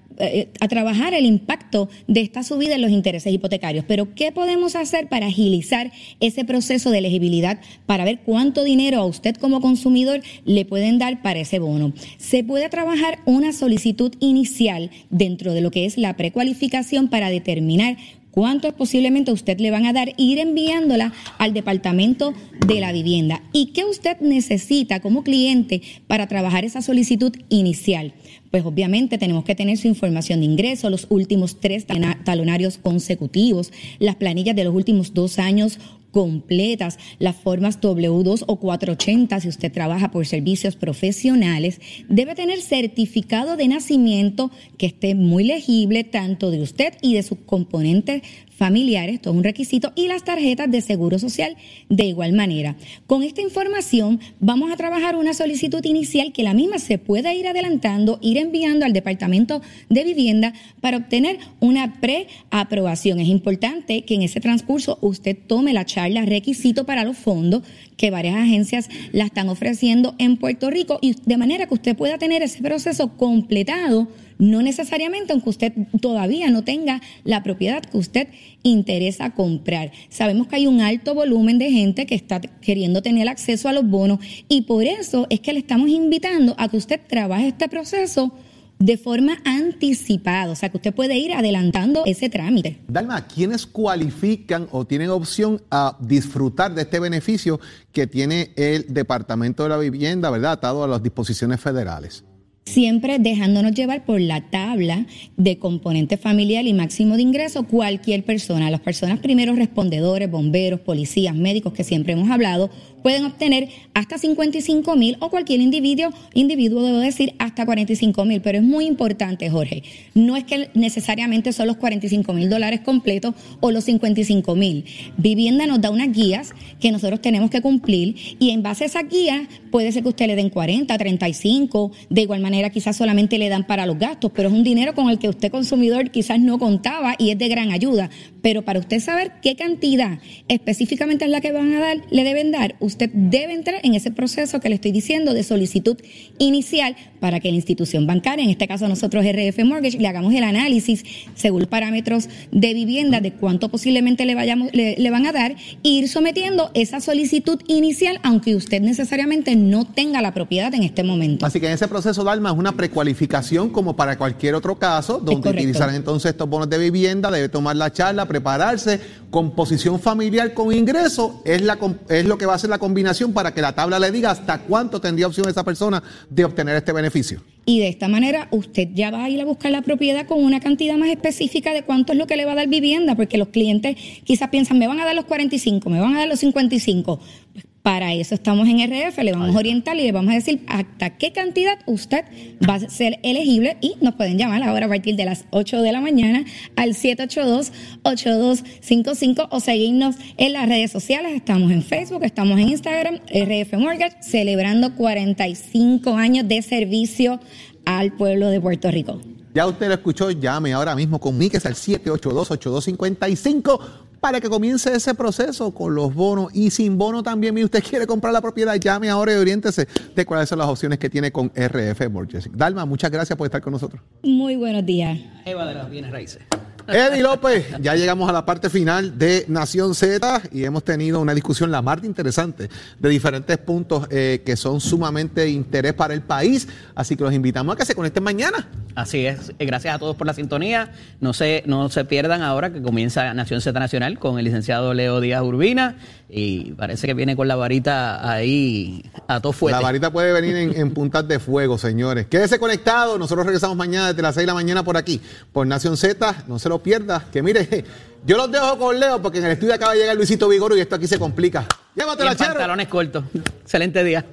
a trabajar el impacto de esta subida en los intereses hipotecarios. Pero, ¿qué podemos hacer para agilizar ese proceso de elegibilidad para ver cuánto dinero a usted como consumidor le pueden dar para ese bono? Se puede trabajar una solicitud inicial dentro de lo que es la precualificación para determinar cuánto es posiblemente usted le van a dar, ir enviándola al departamento de la vivienda. ¿Y qué usted necesita como cliente para trabajar esa solicitud inicial? Pues obviamente tenemos que tener su información de ingreso, los últimos tres talonarios consecutivos, las planillas de los últimos dos años completas, las formas W2 o 480 si usted trabaja por servicios profesionales, debe tener certificado de nacimiento que esté muy legible tanto de usted y de sus componentes familiares, todo un requisito, y las tarjetas de seguro social de igual manera. Con esta información vamos a trabajar una solicitud inicial que la misma se puede ir adelantando, ir enviando al Departamento de Vivienda para obtener una preaprobación. Es importante que en ese transcurso usted tome la charla requisito para los fondos que varias agencias la están ofreciendo en Puerto Rico y de manera que usted pueda tener ese proceso completado no necesariamente aunque usted todavía no tenga la propiedad que usted interesa comprar. Sabemos que hay un alto volumen de gente que está queriendo tener acceso a los bonos y por eso es que le estamos invitando a que usted trabaje este proceso de forma anticipada, o sea que usted puede ir adelantando ese trámite. Dalma, ¿quiénes cualifican o tienen opción a disfrutar de este beneficio que tiene el Departamento de la Vivienda, verdad, atado a las disposiciones federales? Siempre dejándonos llevar por la tabla de componente familiar y máximo de ingreso cualquier persona. Las personas primeros respondedores, bomberos, policías, médicos que siempre hemos hablado, pueden obtener hasta 55 mil o cualquier individuo, individuo debo decir hasta 45 mil, pero es muy importante, Jorge, no es que necesariamente son los 45 mil dólares completos o los 55 mil. Vivienda nos da unas guías que nosotros tenemos que cumplir y en base a esas guías puede ser que usted le den 40, 35, de igual manera quizás solamente le dan para los gastos, pero es un dinero con el que usted consumidor quizás no contaba y es de gran ayuda. Pero para usted saber qué cantidad específicamente es la que van a dar, le deben dar, usted debe entrar en ese proceso que le estoy diciendo de solicitud inicial para que la institución bancaria, en este caso nosotros RF Mortgage, le hagamos el análisis según parámetros de vivienda de cuánto posiblemente le, vayamos, le, van a dar e ir sometiendo esa solicitud inicial, aunque usted necesariamente no tenga la propiedad en este momento. Así que en ese proceso, Dalma, es una precualificación como para cualquier otro caso, donde utilizarán entonces estos bonos de vivienda, debe tomar la charla, prepararse, composición familiar con ingreso, es, la, es lo que va a ser la combinación para que la tabla le diga hasta cuánto tendría opción esa persona de obtener este beneficio. Y de esta manera usted ya va a ir a buscar la propiedad con una cantidad más específica de cuánto es lo que le va a dar vivienda, porque los clientes quizás piensan, me van a dar los 45, me van a dar los 55. Pues para eso estamos en RF, le vamos a orientar y le vamos a decir hasta qué cantidad usted va a ser elegible y nos pueden llamar ahora a partir de las 8 de la mañana al 782-8255 o seguirnos en las redes sociales. Estamos en Facebook, estamos en Instagram, RF Mortgage, celebrando 45 años de servicio al pueblo de Puerto Rico. Ya usted lo escuchó, llame ahora mismo, comuníquese al 782-8255 para que comience ese proceso con los bonos y sin bono también. Si usted quiere comprar la propiedad, llame ahora y oriéntese de cuáles son las opciones que tiene con RF Mortgage. Dalma, muchas gracias por estar con nosotros. Muy buenos días. Eva de las Bienes Raíces. Eddie López, ya llegamos a la parte final de Nación Z y hemos tenido una discusión la más interesante de diferentes puntos eh, que son sumamente de interés para el país. Así que los invitamos a que se conecten mañana. Así es. Eh, gracias a todos por la sintonía. No se, no se pierdan ahora que comienza Nación Z Nacional con el licenciado Leo Díaz Urbina y parece que viene con la varita ahí a todo fuego. La varita puede venir en, en puntas de fuego, señores. Quédese conectado. Nosotros regresamos mañana desde las 6 de la mañana por aquí, por Nación Z. No se lo pierda. Que mire, yo los dejo con Leo porque en el estudio acaba de llegar Luisito Vigoro y esto aquí se complica. Llévatela, Chero. pantalones cortos. Excelente día.